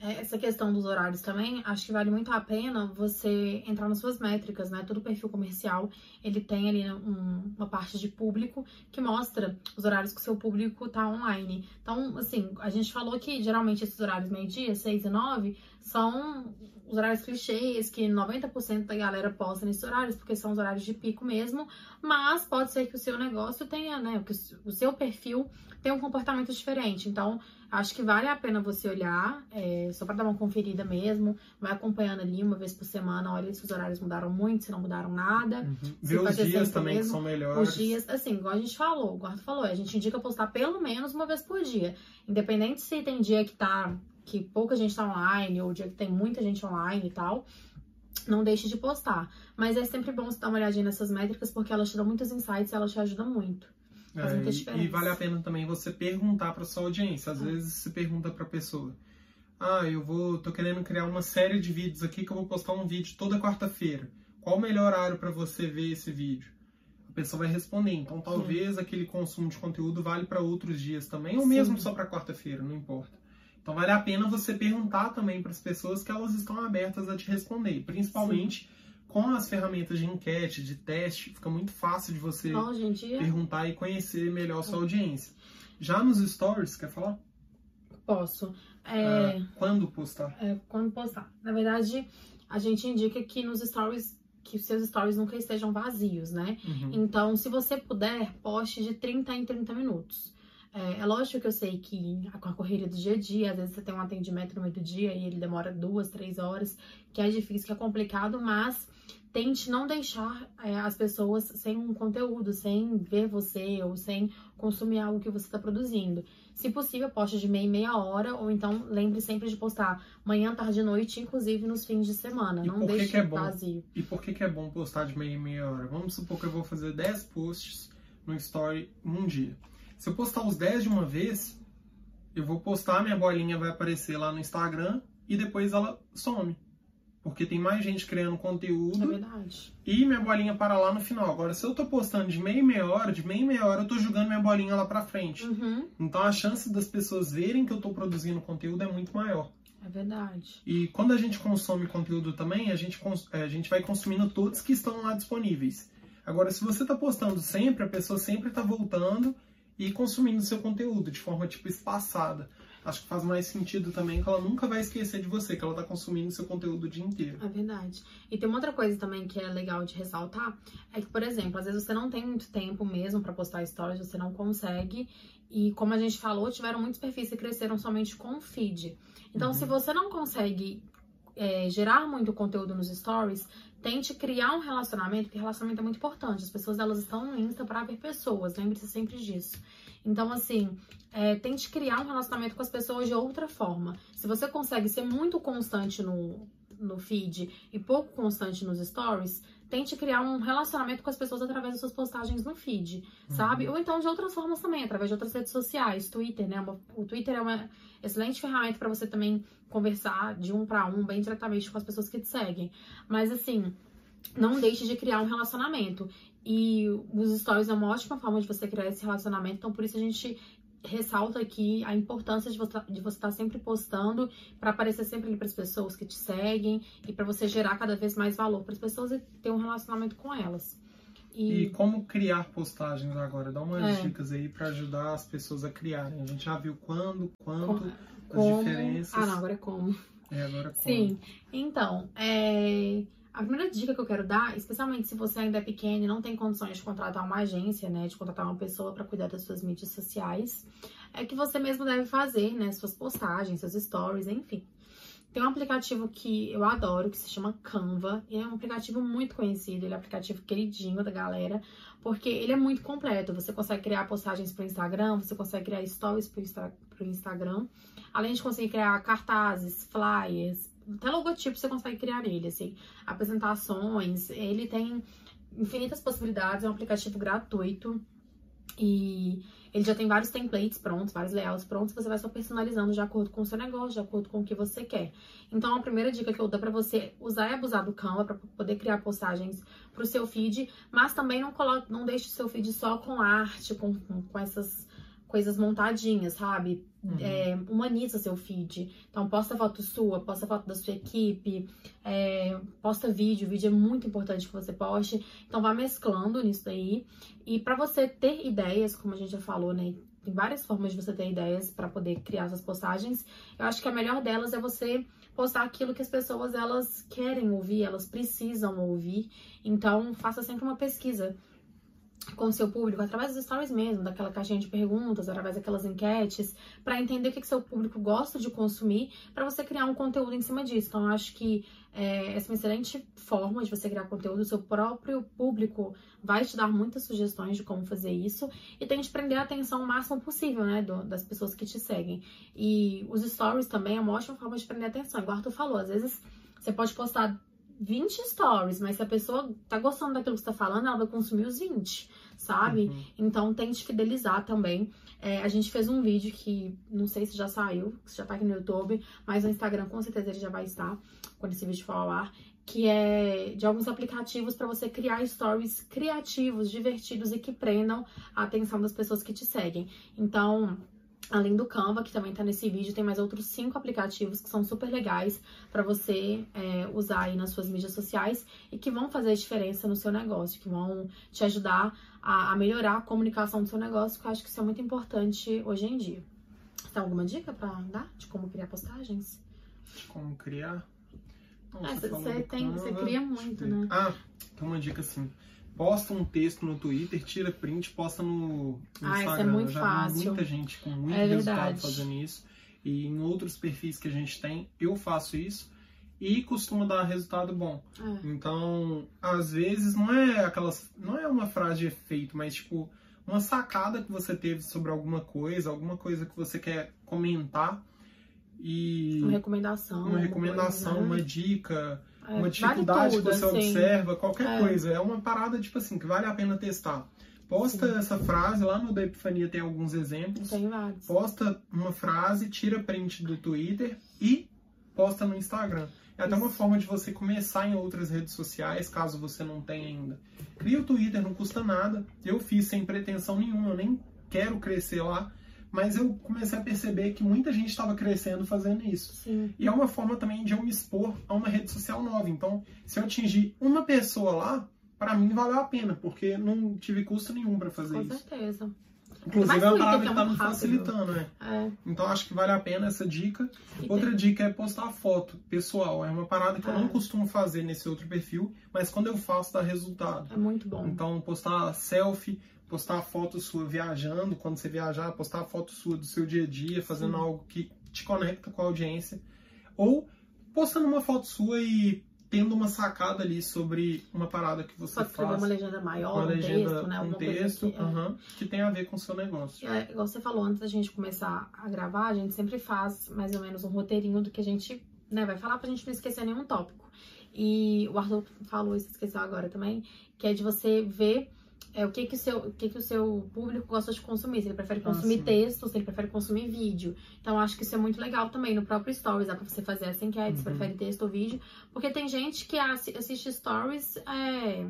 É, Essa questão dos horários também, acho que vale muito a pena você entrar nas suas métricas, né? Todo perfil comercial, ele tem ali né, um- uma parte de público que mostra os horários que o seu público tá online. Então, assim, a gente falou que geralmente esses horários meio-dia, 6 e 9, são os horários clichês que 90% da galera posta nesses horários, porque são os horários de pico mesmo, mas pode ser que o seu negócio tenha, né, que o seu perfil tenha um comportamento diferente. Então, acho que vale a pena você olhar, é, só para dar uma conferida mesmo, vai acompanhando ali uma vez por semana, olha se os horários mudaram muito, se não mudaram nada. Ver vai os dias também que mesmo, são melhores. Os dias, assim, igual a gente falou, o Gordo falou, a gente indica postar pelo menos uma vez por dia. Independente se tem dia que tá, que pouca gente tá online, ou dia que tem muita gente online e tal, não deixe de postar. Mas é sempre bom você dar uma olhadinha nessas métricas, porque elas te dão muitos insights e elas te ajudam muito. Faz É, muita e- diferença. e vale a pena também você perguntar para sua audiência. Às É. vezes você pergunta para a pessoa: Ah, eu vou, tô querendo criar uma série de vídeos aqui que eu vou postar um vídeo toda quarta-feira. Qual o melhor horário para você ver esse vídeo? A pessoa vai responder. Então, talvez aquele consumo de conteúdo vale para outros dias também, ou Sim. mesmo só para quarta-feira, não importa. Então, vale a pena você perguntar também para as pessoas que elas estão abertas a te responder, principalmente com as ferramentas de enquete, de teste, fica muito fácil de você dia, perguntar e conhecer melhor a sua audiência. Já nos stories, quer falar? posso. É, Ah, quando postar? é, quando postar. Na verdade, a gente indica que nos stories, que seus stories nunca estejam vazios, né? Uhum. Então, se você puder, poste de 30 em 30 minutos. É, é lógico que eu sei que com a correria do dia a dia, às vezes você tem um atendimento no meio do dia e ele demora duas, três horas, que é difícil, que é complicado, mas tente não deixar é, as pessoas sem um conteúdo, sem ver você ou sem consumir algo que você está produzindo. Se possível, poste de meia em meia hora, ou então lembre sempre de postar manhã, tarde e noite, inclusive nos fins de semana. E não deixe que é bom? vazio. E por que, que é bom postar de meia em meia hora? Vamos supor que eu vou fazer 10 posts no story num dia. Se eu postar os 10 de uma vez, eu vou postar, minha bolinha vai aparecer lá no Instagram e depois ela some. Porque tem mais gente criando É conteúdo verdade. e minha bolinha para lá no final. Agora, se eu tô postando de meia em meia hora, de meia em meia hora eu tô jogando minha bolinha lá pra frente. Uhum, Então a chance das pessoas verem que eu tô produzindo conteúdo é muito maior. é verdade. E quando a gente consome conteúdo também, a gente, é, a gente vai consumindo todos que estão lá disponíveis. Agora, se você está postando sempre, a pessoa sempre está voltando e consumindo seu conteúdo de forma tipo espaçada. Acho que faz mais sentido também que ela nunca vai esquecer de você, que ela está consumindo seu conteúdo o dia inteiro. É verdade. E tem uma outra coisa também que é legal de ressaltar, é que, por exemplo, às vezes você não tem muito tempo mesmo pra postar stories, você não consegue. E como a gente falou, tiveram muitos perfis que cresceram somente com o feed. Então, Uhum. se você não consegue é, gerar muito conteúdo nos stories, tente criar um relacionamento, porque relacionamento é muito importante. As pessoas elas estão no Insta pra ver pessoas, lembre-se sempre disso. Então, assim, é, tente criar um relacionamento com as pessoas de outra forma. Se você consegue ser muito constante no, no feed e pouco constante nos stories, tente criar um relacionamento com as pessoas através das suas postagens no feed, sabe? Ou então de outras formas também, através de outras redes sociais, Twitter, né? O Twitter é uma excelente ferramenta para você também conversar de um para um, bem diretamente com as pessoas que te seguem. Mas assim, não deixe de criar um relacionamento. E os stories é uma ótima forma de você criar esse relacionamento, então por isso a gente ressalta aqui a importância de você de você estar sempre postando para aparecer sempre ali para as pessoas que te seguem e para você gerar cada vez mais valor para as pessoas e ter um relacionamento com elas. E E, como criar postagens agora? Dá umas É. dicas aí para ajudar as pessoas a criarem. A gente já viu quando, quanto, as como... diferenças. Ah, não, agora é como. É, agora como. Sim. Então, é, a primeira dica que eu quero dar, especialmente se você ainda é pequeno e não tem condições de contratar uma agência, né, de contratar uma pessoa para cuidar das suas mídias sociais, é que você mesmo deve fazer, né, suas postagens, seus stories, enfim. Tem um aplicativo que eu adoro, que se chama Canva. E é um aplicativo muito conhecido, ele é um aplicativo queridinho da galera, porque ele é muito completo. Você consegue criar postagens pro Instagram, você consegue criar stories Insta pro Instagram, além de conseguir criar cartazes, flyers, até logotipo você consegue criar nele, assim, apresentações. Ele tem infinitas possibilidades, é um aplicativo gratuito. E ele já tem vários templates prontos, vários layouts prontos, você vai só personalizando de acordo com o seu negócio, de acordo com o que você quer. Então, a primeira dica que eu dou pra você usar e abusar do Canva para poder criar postagens pro seu feed, mas também não coloque, não deixe o seu feed só com arte, com, com, com essas coisas montadinhas, sabe? Uhum. É, humaniza seu feed. Então, posta foto sua, posta foto da sua equipe, é, posta vídeo. Vídeo é muito importante que você poste. Então, vá mesclando nisso daí. E para você ter ideias, como a gente já falou, né? Tem várias formas de você ter ideias para poder criar suas postagens. Eu acho que a melhor delas é você postar aquilo que as pessoas elas querem ouvir, elas precisam ouvir. Então, faça sempre uma pesquisa com o seu público, através dos stories mesmo, daquela caixinha de perguntas, através daquelas enquetes, para entender o que, que seu público gosta de consumir, para você criar um conteúdo em cima disso. Então, eu acho que é, essa é uma excelente forma de você criar conteúdo. O seu próprio público vai te dar muitas sugestões de como fazer isso e tente prender a atenção o máximo possível, né, do, das pessoas que te seguem. E os stories também é uma ótima forma de prender a atenção. Igual tu falou, às vezes você pode postar 20 stories, mas se a pessoa tá gostando daquilo que você tá falando, ela vai consumir os 20, sabe? Uhum. Então tente fidelizar também. É, a gente fez um vídeo que não sei se já saiu, se já tá aqui no YouTube, mas no Instagram com certeza ele já vai estar quando esse vídeo for ao ar. Que é de alguns aplicativos para você criar stories criativos, divertidos e que prendam a atenção das pessoas que te seguem. Então, Além do Canva, que também tá nesse vídeo, tem mais outros cinco aplicativos que são super legais para você é, usar aí nas suas mídias sociais e que vão fazer diferença no seu negócio, que vão te ajudar a, a melhorar a comunicação do seu negócio, que eu acho que isso é muito importante hoje em dia. Você tem alguma dica para dar de como criar postagens? De como criar? Não, É, você tem, você cria muito, né? Ah, tem uma dica assim. Posta um texto no Twitter, tira print, posta no, no Ah, isso é Instagram. muito Eu já fácil. muita gente com muito É resultado verdade. fazendo isso. E em outros perfis que a gente tem, eu faço isso. E costuma dar resultado bom. É. Então, às vezes não é aquelas. Não é uma frase de efeito, mas tipo, uma sacada que você teve sobre alguma coisa, alguma coisa que você quer comentar. E Uma recomendação. uma recomendação, coisa, né? uma dica, É, uma vale dificuldade tudo, que você assim. observa, qualquer É. coisa. É uma parada, tipo assim, que vale a pena testar. Posta Sim. essa frase, lá no da Epifania tem alguns exemplos. Tem vários. Posta uma frase, tira print do Twitter e posta no Instagram. É até uma forma de você começar em outras redes sociais, caso você não tenha ainda. Cria o Twitter, não custa nada. Eu fiz sem pretensão nenhuma, eu nem quero crescer lá. Mas eu comecei a perceber que muita gente estava crescendo fazendo isso. Sim. E é uma forma também de eu me expor a uma rede social nova. Então, se eu atingir uma pessoa lá, para mim valeu a pena, porque não tive custo nenhum para fazer Com isso. certeza. Inclusive, Mas é uma Twitter parada que que é tá muito me facilitando, né? É. Então, acho que vale a pena essa dica. E Outra tem- dica é postar foto pessoal. É uma parada que eu É. não costumo fazer nesse outro perfil, mas quando eu faço, dá resultado. É muito bom. Então, postar selfie, postar foto sua viajando, quando você viajar, postar foto sua do seu dia a dia, fazendo Sim. algo que te conecta com a audiência. Ou postando uma foto sua e tendo uma sacada ali sobre uma parada que você Pode escrever faz. uma legenda maior, Uma um legenda, texto, né? um texto que, é. aham, que tem a ver com o seu negócio. É, igual você falou, antes da gente começar a gravar, a gente sempre faz mais ou menos um roteirinho do que a gente né, vai falar pra gente não esquecer nenhum tópico. E o Arthur falou isso, esqueceu agora também, que é de você ver é, o que que o seu, o que que o seu público gosta de consumir. Se ele prefere Ah, consumir sim. texto, se ele prefere consumir vídeo. Então, acho que isso é muito legal também no próprio Stories. Dá pra você fazer essa enquete, se Uhum. prefere texto ou vídeo. Porque tem gente que assi- assiste Stories é,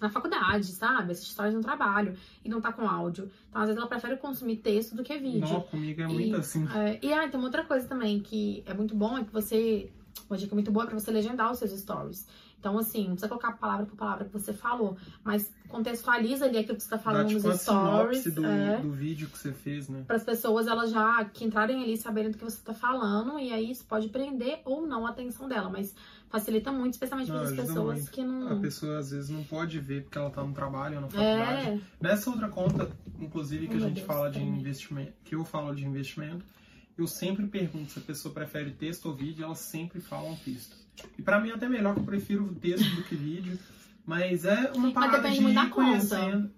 na faculdade, sabe? Assiste Stories no trabalho e não tá com áudio. Então, às vezes, ela prefere consumir texto do que vídeo. Não, comigo é muito E, assim. é, e ah, tem uma outra coisa também que é muito bom, é que você. Uma dica muito boa é pra você legendar os seus stories. Então, assim, não precisa colocar palavra por palavra que você falou, mas contextualiza ali aquilo que você tá Dá falando tipo nos stories. do, é, do vídeo que você fez, né? para as pessoas elas já que entrarem ali sabendo do que você tá falando, e aí isso pode prender ou não a atenção dela, mas facilita muito, especialmente para as pessoas muito. que A não. pessoa às vezes não pode ver porque ela tá no trabalho ou na faculdade. É, Nessa outra conta, inclusive, que Oh, a gente Deus, fala de também. investimento, que eu falo de investimento, eu sempre pergunto se a pessoa prefere texto ou vídeo, elas sempre falam texto. E pra mim é até melhor que eu prefiro texto do que vídeo, mas é uma parada de ir conhecendo,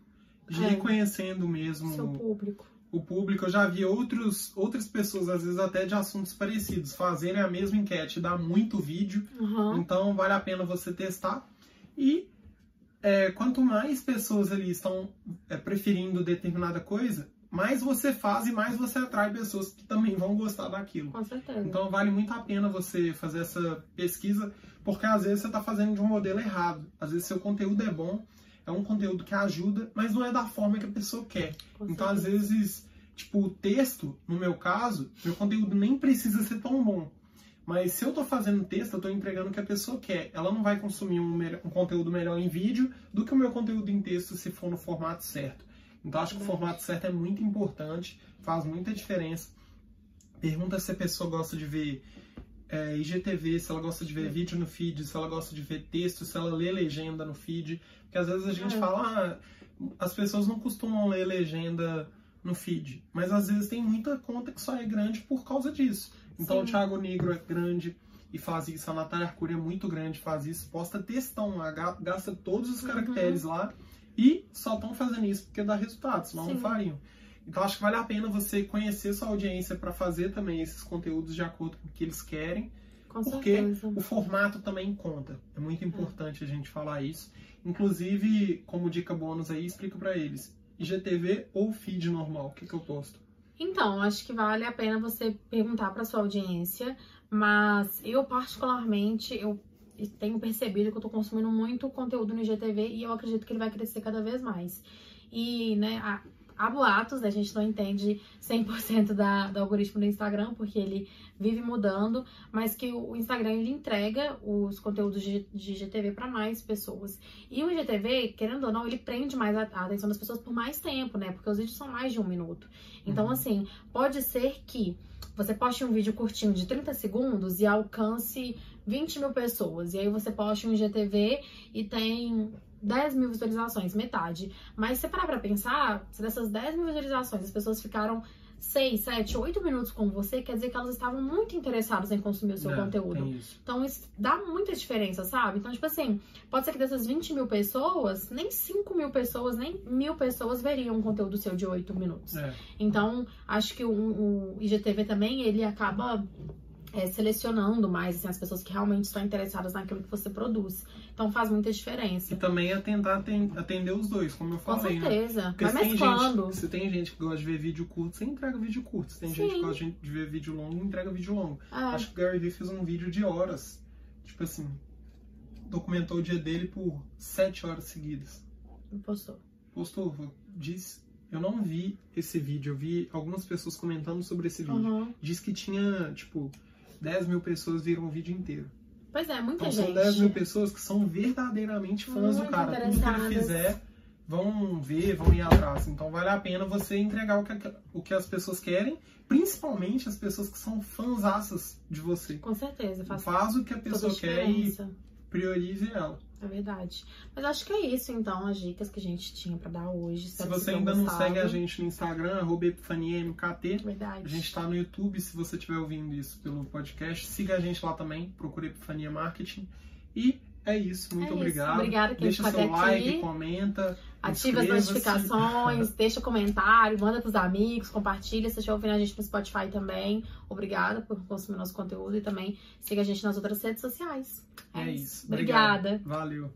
de É. ir conhecendo mesmo seu público. o público. Eu já vi outros, outras pessoas, às vezes até de assuntos parecidos, fazerem a mesma enquete, dá muito vídeo, Uhum. então vale a pena você testar. E é, quanto mais pessoas ali estão é, preferindo determinada coisa, mais você faz e mais você atrai pessoas que também vão gostar daquilo. Com certeza. Então vale muito a pena você fazer essa pesquisa, porque às vezes você está fazendo de um modelo errado. Às vezes seu conteúdo é bom, é um conteúdo que ajuda, mas não é da forma que a pessoa quer. Com Então, às certeza. vezes, tipo, o texto, no meu caso, meu conteúdo nem precisa ser tão bom. Mas se eu tô fazendo texto, eu tô entregando o que a pessoa quer. Ela não vai consumir um, um conteúdo melhor em vídeo do que o meu conteúdo em texto se for no formato certo. Então acho que o formato certo é muito importante, faz muita diferença. Pergunta se a pessoa gosta de ver é, IGTV, se ela gosta de ver vídeo no feed, se ela gosta de ver texto, se ela lê legenda no feed. Porque às vezes a gente É. fala, ah, as pessoas não costumam ler legenda no feed. Mas às vezes tem muita conta que só é grande por causa disso. Então Sim. o Thiago Negro é grande e faz isso, a Natália Arcuri é muito grande, faz isso, posta textão lá, ga- gasta todos os Uhum. caracteres lá e só estão fazendo isso porque dá resultado, senão não fariam. Então acho que vale a pena você conhecer sua audiência para fazer também esses conteúdos de acordo com o que eles querem Com Porque certeza. o formato também conta. É muito importante a gente falar isso. Inclusive, como dica bônus aí, explica pra eles. IGTV ou feed normal? O que, que eu posto? Então, acho que vale a pena você perguntar para sua audiência, mas eu particularmente eu tenho percebido que eu tô consumindo muito conteúdo no IGTV e eu acredito que ele vai crescer cada vez mais. E, né, há, há boatos, né, a gente não entende 100% da, do algoritmo do Instagram, porque ele vive mudando, mas que o Instagram ele entrega os conteúdos de, de IGTV para mais pessoas. E o IGTV, querendo ou não, ele prende mais a, a atenção das pessoas por mais tempo, né? Porque os vídeos são mais de um minuto. Então, Uhum. assim, pode ser que você poste um vídeo curtinho de 30 segundos e alcance 20 mil pessoas. E aí você poste um IGTV e tem 10 mil visualizações, metade. Mas se parar pra pensar, se dessas 10 mil visualizações as pessoas ficaram 6, 7, 8 minutos com você, quer dizer que elas estavam muito interessadas em consumir o seu É, conteúdo. isso. Então isso dá muita diferença, sabe? Então, tipo assim, pode ser que dessas 20 mil pessoas, nem 5 mil pessoas, nem mil pessoas veriam um conteúdo seu de 8 minutos. É. Então, acho que o, o IGTV também, ele acaba é, selecionando mais assim, as pessoas que realmente estão interessadas naquilo que você produz. Então faz muita E diferença. também é tentar aten- atender os dois, como eu Com falei, né? certeza. Porque Vai se tem, mesclando. gente, se tem gente que gosta de ver vídeo curto, você entrega vídeo curto. Se tem gente Sim. que gosta de de ver vídeo longo, entrega vídeo longo. É, Acho que o Gary Vee fez um vídeo de horas. Tipo assim, documentou o dia dele por sete horas seguidas. postou. Postou, disse. Eu não vi esse vídeo, eu vi algumas pessoas comentando sobre esse vídeo. Uhum. Diz que tinha, tipo, 10 mil pessoas viram o vídeo inteiro. Pois é, muita Então gente. são 10 mil pessoas que são verdadeiramente fãs do Muito cara. Tudo que ele fizer, vão ver, vão ir atrás. Então vale a pena você entregar o que, o que as pessoas querem, principalmente as pessoas que são fãzaças de você. Com certeza, faz Faz o que a pessoa quer e. priorize ela. É verdade. Mas acho que é isso, então, as dicas que a gente tinha pra dar hoje. Se você ainda tenham não segue a gostado. gente no Instagram, arroba epifaniamkt, Verdade. a gente tá no YouTube, se você estiver ouvindo isso pelo podcast, siga a gente lá também, procure Epifania Marketing. E é isso, muito É isso. obrigado. Obrigada quem Deixa seu like, aqui. comenta. Ativa as notificações, deixa comentário, manda pros amigos, compartilha. Se você estiver ouvindo a gente no Spotify também, obrigada por consumir nosso conteúdo e também siga a gente nas outras redes sociais. É isso. Obrigada. Valeu.